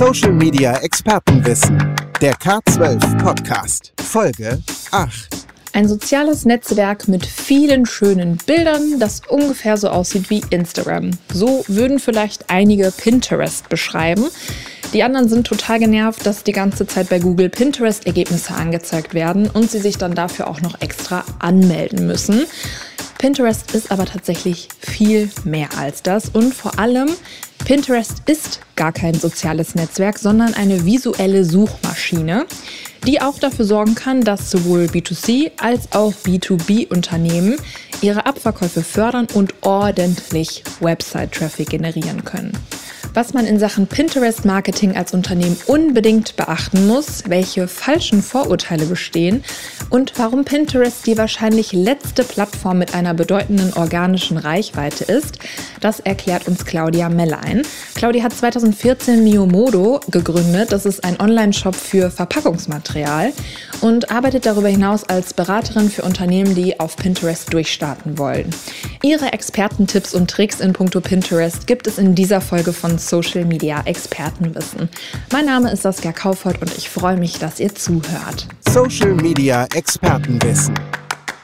Social Media Expertenwissen. Der K12 Podcast. Folge 8. Ein soziales Netzwerk mit vielen schönen Bildern, das ungefähr so aussieht wie Instagram. So würden vielleicht einige Pinterest beschreiben. Die anderen sind total genervt, dass die ganze Zeit bei Google Pinterest-Ergebnisse angezeigt werden und sie sich dann dafür auch noch extra anmelden müssen. Pinterest ist aber tatsächlich viel mehr als das und vor allem Pinterest ist gar kein soziales Netzwerk, sondern eine visuelle Suchmaschine, die auch dafür sorgen kann, dass sowohl B2C als auch B2B-Unternehmen ihre Abverkäufe fördern und ordentlich Website-Traffic generieren können was man in Sachen Pinterest-Marketing als Unternehmen unbedingt beachten muss, welche falschen Vorurteile bestehen und warum Pinterest die wahrscheinlich letzte Plattform mit einer bedeutenden organischen Reichweite ist, das erklärt uns Claudia Mellein. Claudia hat 2014 Miomodo gegründet. Das ist ein Online-Shop für Verpackungsmaterial und arbeitet darüber hinaus als Beraterin für Unternehmen, die auf Pinterest durchstarten wollen. Ihre Expertentipps und Tricks in puncto Pinterest gibt es in dieser Folge von Social Media Expertenwissen. Mein Name ist Saskia Kaufert und ich freue mich, dass ihr zuhört. Social Media Expertenwissen.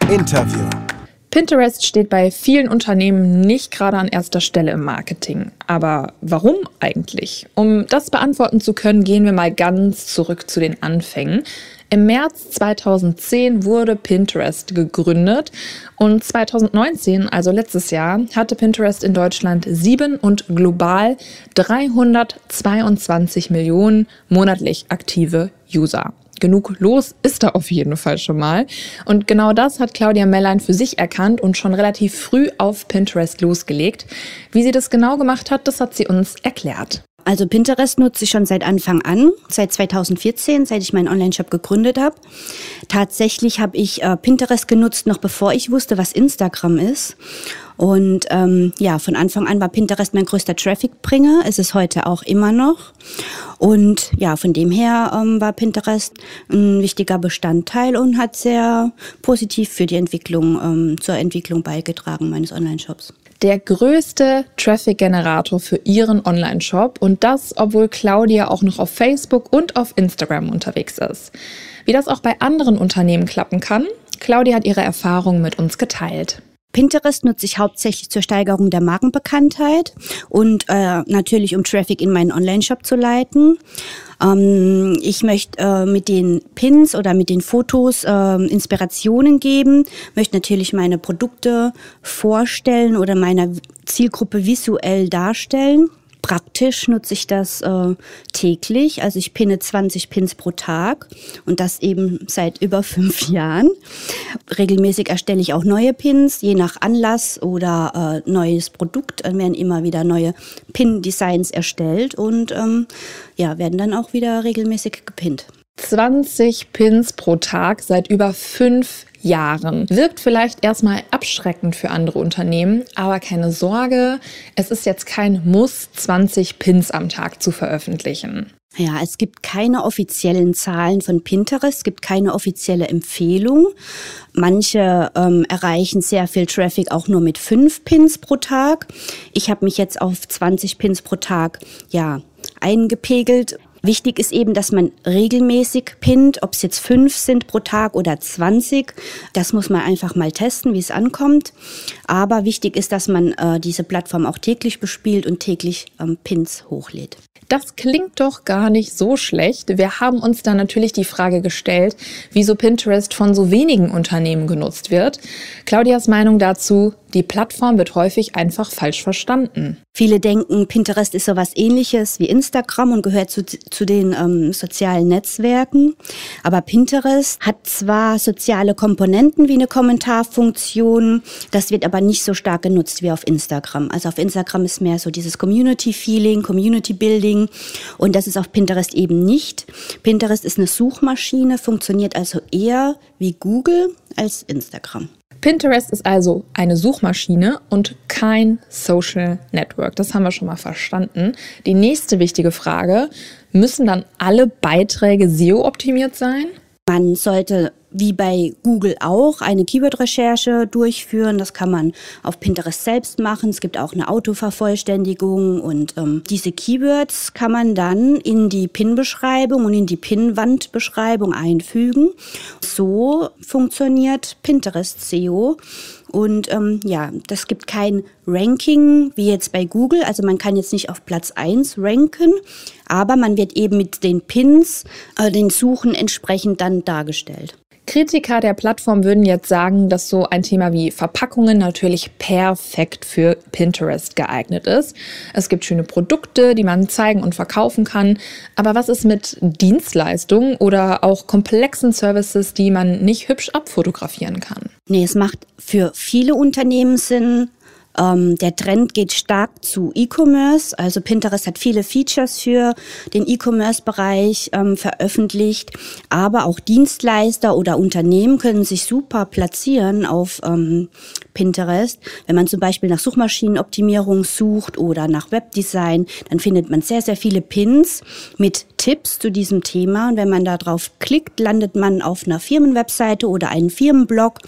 Interview. Pinterest steht bei vielen Unternehmen nicht gerade an erster Stelle im Marketing. Aber warum eigentlich? Um das beantworten zu können, gehen wir mal ganz zurück zu den Anfängen. Im März 2010 wurde Pinterest gegründet und 2019, also letztes Jahr, hatte Pinterest in Deutschland sieben und global 322 Millionen monatlich aktive User genug los ist da auf jeden Fall schon mal. Und genau das hat Claudia Mellein für sich erkannt und schon relativ früh auf Pinterest losgelegt. Wie sie das genau gemacht hat, das hat sie uns erklärt. Also Pinterest nutze ich schon seit Anfang an, seit 2014, seit ich meinen Online-Shop gegründet habe. Tatsächlich habe ich äh, Pinterest genutzt, noch bevor ich wusste, was Instagram ist. Und ähm, ja, von Anfang an war Pinterest mein größter Traffic-Bringer. Es ist heute auch immer noch. Und ja, von dem her ähm, war Pinterest ein wichtiger Bestandteil und hat sehr positiv für die Entwicklung, ähm, zur Entwicklung beigetragen meines Online-Shops der größte Traffic-Generator für ihren Online-Shop und das, obwohl Claudia auch noch auf Facebook und auf Instagram unterwegs ist. Wie das auch bei anderen Unternehmen klappen kann, Claudia hat ihre Erfahrungen mit uns geteilt. Pinterest nutze ich hauptsächlich zur Steigerung der Markenbekanntheit und äh, natürlich um Traffic in meinen Online-Shop zu leiten. Ähm, ich möchte äh, mit den Pins oder mit den Fotos äh, Inspirationen geben, möchte natürlich meine Produkte vorstellen oder meiner Zielgruppe visuell darstellen. Praktisch nutze ich das äh, täglich. Also ich pinne 20 Pins pro Tag und das eben seit über fünf Jahren. Regelmäßig erstelle ich auch neue Pins, je nach Anlass oder äh, neues Produkt. Dann werden immer wieder neue Pin-Designs erstellt und ähm, ja, werden dann auch wieder regelmäßig gepinnt. 20 Pins pro Tag seit über fünf Jahren. Wirkt vielleicht erstmal abschreckend für andere Unternehmen, aber keine Sorge, es ist jetzt kein Muss, 20 Pins am Tag zu veröffentlichen. Ja, es gibt keine offiziellen Zahlen von Pinterest, es gibt keine offizielle Empfehlung. Manche ähm, erreichen sehr viel Traffic auch nur mit fünf Pins pro Tag. Ich habe mich jetzt auf 20 Pins pro Tag ja eingepegelt. Wichtig ist eben, dass man regelmäßig pinnt, ob es jetzt fünf sind pro Tag oder 20. Das muss man einfach mal testen, wie es ankommt. Aber wichtig ist, dass man äh, diese Plattform auch täglich bespielt und täglich ähm, Pins hochlädt. Das klingt doch gar nicht so schlecht. Wir haben uns da natürlich die Frage gestellt, wieso Pinterest von so wenigen Unternehmen genutzt wird. Claudias Meinung dazu, die Plattform wird häufig einfach falsch verstanden. Viele denken, Pinterest ist sowas ähnliches wie Instagram und gehört zu, zu den ähm, sozialen Netzwerken. Aber Pinterest hat zwar soziale Komponenten wie eine Kommentarfunktion, das wird aber nicht so stark genutzt wie auf Instagram. Also auf Instagram ist mehr so dieses Community-Feeling, Community-Building und das ist auf Pinterest eben nicht. Pinterest ist eine Suchmaschine, funktioniert also eher wie Google als Instagram. Pinterest ist also eine Suchmaschine und kein Social Network. Das haben wir schon mal verstanden. Die nächste wichtige Frage, müssen dann alle Beiträge SEO-optimiert sein? Man sollte wie bei Google auch eine Keyword-Recherche durchführen. Das kann man auf Pinterest selbst machen. Es gibt auch eine Autovervollständigung und ähm, diese Keywords kann man dann in die Pin-Beschreibung und in die Pin-Wand-Beschreibung einfügen. So funktioniert Pinterest SEO. Und ähm, ja, das gibt kein Ranking wie jetzt bei Google. Also man kann jetzt nicht auf Platz 1 ranken, aber man wird eben mit den Pins, äh, den Suchen entsprechend dann dargestellt. Kritiker der Plattform würden jetzt sagen, dass so ein Thema wie Verpackungen natürlich perfekt für Pinterest geeignet ist. Es gibt schöne Produkte, die man zeigen und verkaufen kann. Aber was ist mit Dienstleistungen oder auch komplexen Services, die man nicht hübsch abfotografieren kann? Nee, es macht für viele Unternehmen Sinn, ähm, der Trend geht stark zu E-Commerce. Also Pinterest hat viele Features für den E-Commerce-Bereich ähm, veröffentlicht. Aber auch Dienstleister oder Unternehmen können sich super platzieren auf ähm, Pinterest. Wenn man zum Beispiel nach Suchmaschinenoptimierung sucht oder nach Webdesign, dann findet man sehr, sehr viele Pins mit Tipps zu diesem Thema. Und wenn man da drauf klickt, landet man auf einer Firmenwebseite oder einen Firmenblog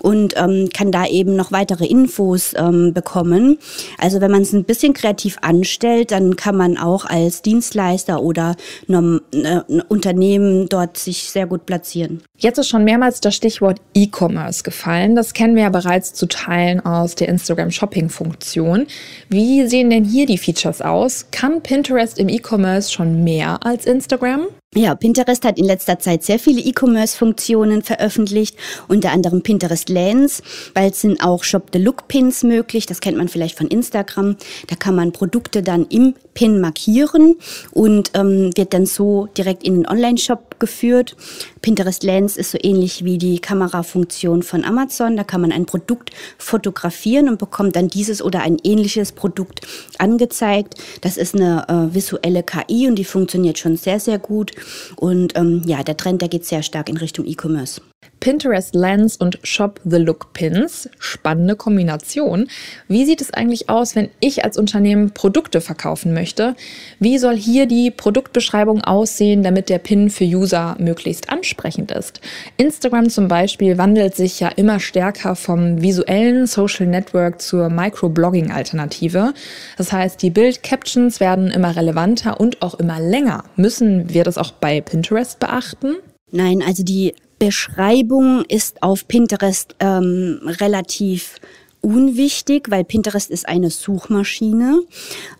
und ähm, kann da eben noch weitere Infos ähm, bekommen. Also wenn man es ein bisschen kreativ anstellt, dann kann man auch als Dienstleister oder ein äh, Unternehmen dort sich sehr gut platzieren. Jetzt ist schon mehrmals das Stichwort E-Commerce gefallen. Das kennen wir ja bereits zu Teilen aus der Instagram Shopping Funktion. Wie sehen denn hier die Features aus? Kann Pinterest im E-Commerce schon mehr als Instagram? Ja, Pinterest hat in letzter Zeit sehr viele E-Commerce-Funktionen veröffentlicht, unter anderem Pinterest Lens. Bald sind auch Shop the Look Pins möglich. Das kennt man vielleicht von Instagram. Da kann man Produkte dann im Pin markieren und ähm, wird dann so direkt in den Online-Shop geführt. Pinterest Lens ist so ähnlich wie die Kamerafunktion von Amazon. Da kann man ein Produkt fotografieren und bekommt dann dieses oder ein ähnliches Produkt angezeigt. Das ist eine äh, visuelle KI und die funktioniert schon sehr, sehr gut. Und ähm, ja, der Trend, der geht sehr stark in Richtung E-Commerce. Pinterest Lens und Shop the Look Pins. Spannende Kombination. Wie sieht es eigentlich aus, wenn ich als Unternehmen Produkte verkaufen möchte? Wie soll hier die Produktbeschreibung aussehen, damit der Pin für User möglichst ansprechend ist? Instagram zum Beispiel wandelt sich ja immer stärker vom visuellen Social Network zur Microblogging-Alternative. Das heißt, die Bild-Captions werden immer relevanter und auch immer länger. Müssen wir das auch bei Pinterest beachten? Nein, also die Beschreibung ist auf Pinterest ähm, relativ unwichtig, weil Pinterest ist eine Suchmaschine.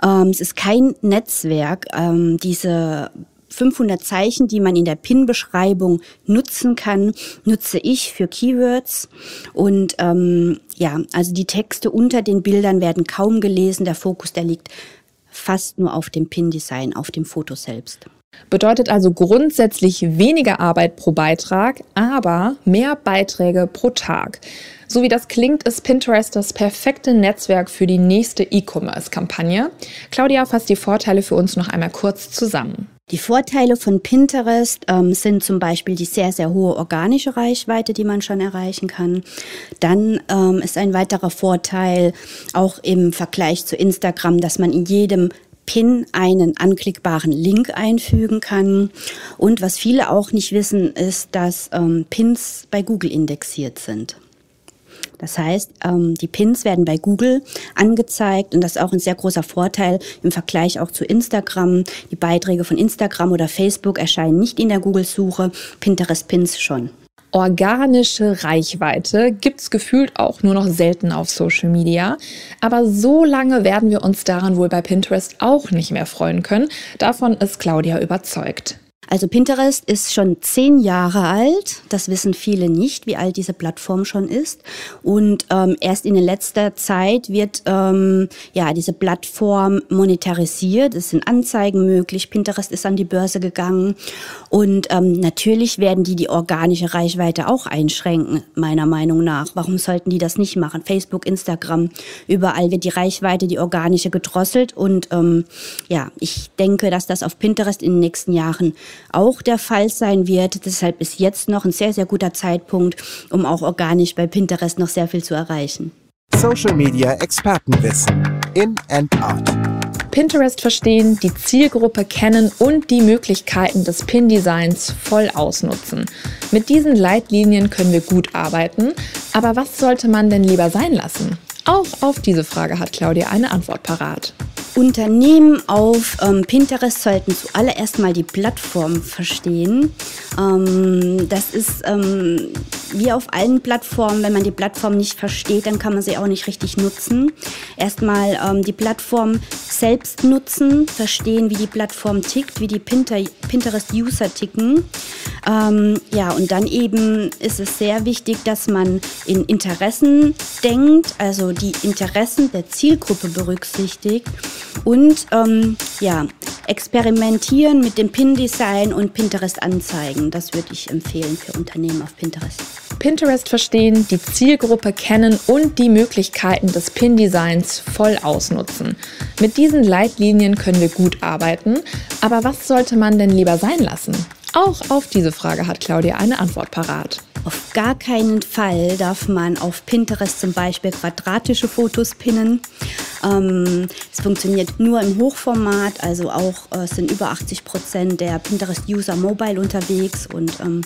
Ähm, es ist kein Netzwerk. Ähm, diese 500 Zeichen, die man in der Pin-Beschreibung nutzen kann, nutze ich für Keywords. Und ähm, ja, also die Texte unter den Bildern werden kaum gelesen. Der Fokus, der liegt fast nur auf dem Pin-Design, auf dem Foto selbst. Bedeutet also grundsätzlich weniger Arbeit pro Beitrag, aber mehr Beiträge pro Tag. So wie das klingt, ist Pinterest das perfekte Netzwerk für die nächste E-Commerce-Kampagne. Claudia fasst die Vorteile für uns noch einmal kurz zusammen. Die Vorteile von Pinterest ähm, sind zum Beispiel die sehr, sehr hohe organische Reichweite, die man schon erreichen kann. Dann ähm, ist ein weiterer Vorteil auch im Vergleich zu Instagram, dass man in jedem Pin einen anklickbaren Link einfügen kann. Und was viele auch nicht wissen, ist, dass ähm, Pins bei Google indexiert sind. Das heißt, ähm, die Pins werden bei Google angezeigt und das ist auch ein sehr großer Vorteil im Vergleich auch zu Instagram. Die Beiträge von Instagram oder Facebook erscheinen nicht in der Google-Suche, Pinterest-Pins schon organische Reichweite gibt es gefühlt auch nur noch selten auf Social Media. Aber so lange werden wir uns daran wohl bei Pinterest auch nicht mehr freuen können. Davon ist Claudia überzeugt. Also Pinterest ist schon zehn Jahre alt. Das wissen viele nicht, wie alt diese Plattform schon ist. Und ähm, erst in letzter Zeit wird ähm, ja diese Plattform monetarisiert. Es sind Anzeigen möglich. Pinterest ist an die Börse gegangen. Und ähm, natürlich werden die die organische Reichweite auch einschränken, meiner Meinung nach. Warum sollten die das nicht machen? Facebook, Instagram, überall wird die Reichweite, die organische gedrosselt. Und ähm, ja, ich denke, dass das auf Pinterest in den nächsten Jahren auch der Fall sein wird. Deshalb ist jetzt noch ein sehr, sehr guter Zeitpunkt, um auch organisch bei Pinterest noch sehr viel zu erreichen. Social Media Expertenwissen in and out. Pinterest verstehen, die Zielgruppe kennen und die Möglichkeiten des Pin-Designs voll ausnutzen. Mit diesen Leitlinien können wir gut arbeiten, aber was sollte man denn lieber sein lassen? Auch auf diese Frage hat Claudia eine Antwort parat. Unternehmen auf ähm, Pinterest sollten zuallererst mal die Plattform verstehen. Ähm, das ist ähm, wie auf allen Plattformen, wenn man die Plattform nicht versteht, dann kann man sie auch nicht richtig nutzen. Erstmal ähm, die Plattform selbst nutzen, verstehen, wie die Plattform tickt, wie die Pinter Pinterest-User ticken. Ähm, ja, und dann eben ist es sehr wichtig, dass man in Interessen denkt, also die Interessen der Zielgruppe berücksichtigt und ähm, ja, experimentieren mit dem Pin-Design und Pinterest-Anzeigen. Das würde ich empfehlen für Unternehmen auf Pinterest. Pinterest verstehen, die Zielgruppe kennen und die Möglichkeiten des Pin-Designs voll ausnutzen. Mit diesen Leitlinien können wir gut arbeiten, aber was sollte man denn lieber sein lassen? Auch auf diese Frage hat Claudia eine Antwort parat. Auf gar keinen Fall darf man auf Pinterest zum Beispiel quadratische Fotos pinnen. Ähm, es funktioniert nur im Hochformat, also auch äh, sind über 80 Prozent der Pinterest-User mobile unterwegs und ähm,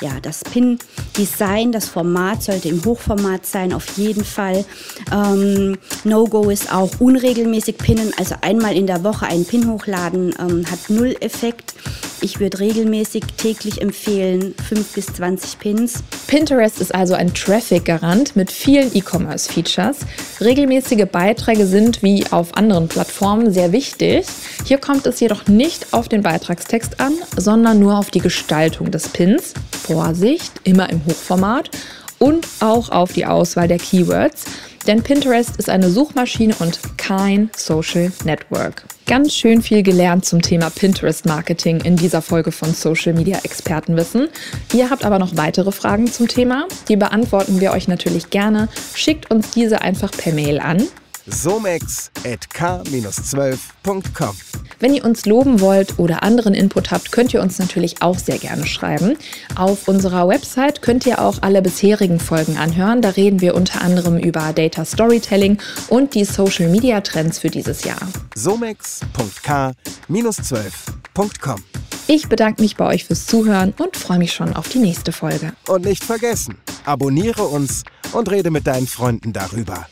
ja, das Pin-Design, das Format sollte im Hochformat sein, auf jeden Fall. Ähm, No-Go ist auch unregelmäßig pinnen, also einmal in der Woche einen Pin hochladen ähm, hat null Effekt. Ich würde regelmäßig täglich empfehlen 5 bis 20 Pins. Pinterest ist also ein Traffic-Garant mit vielen E-Commerce-Features. Regelmäßige Beiträge sind wie auf anderen Plattformen sehr wichtig. Hier kommt es jedoch nicht auf den Beitragstext an, sondern nur auf die Gestaltung des Pins. Vorsicht, immer im Hochformat und auch auf die Auswahl der Keywords. Denn Pinterest ist eine Suchmaschine und kein Social Network. Ganz schön viel gelernt zum Thema Pinterest-Marketing in dieser Folge von Social Media Expertenwissen. Ihr habt aber noch weitere Fragen zum Thema. Die beantworten wir euch natürlich gerne. Schickt uns diese einfach per Mail an somex.k-12.com. Wenn ihr uns loben wollt oder anderen Input habt, könnt ihr uns natürlich auch sehr gerne schreiben. Auf unserer Website könnt ihr auch alle bisherigen Folgen anhören. Da reden wir unter anderem über Data Storytelling und die Social Media Trends für dieses Jahr. somex.k-12.com. Ich bedanke mich bei euch fürs Zuhören und freue mich schon auf die nächste Folge. Und nicht vergessen, abonniere uns und rede mit deinen Freunden darüber.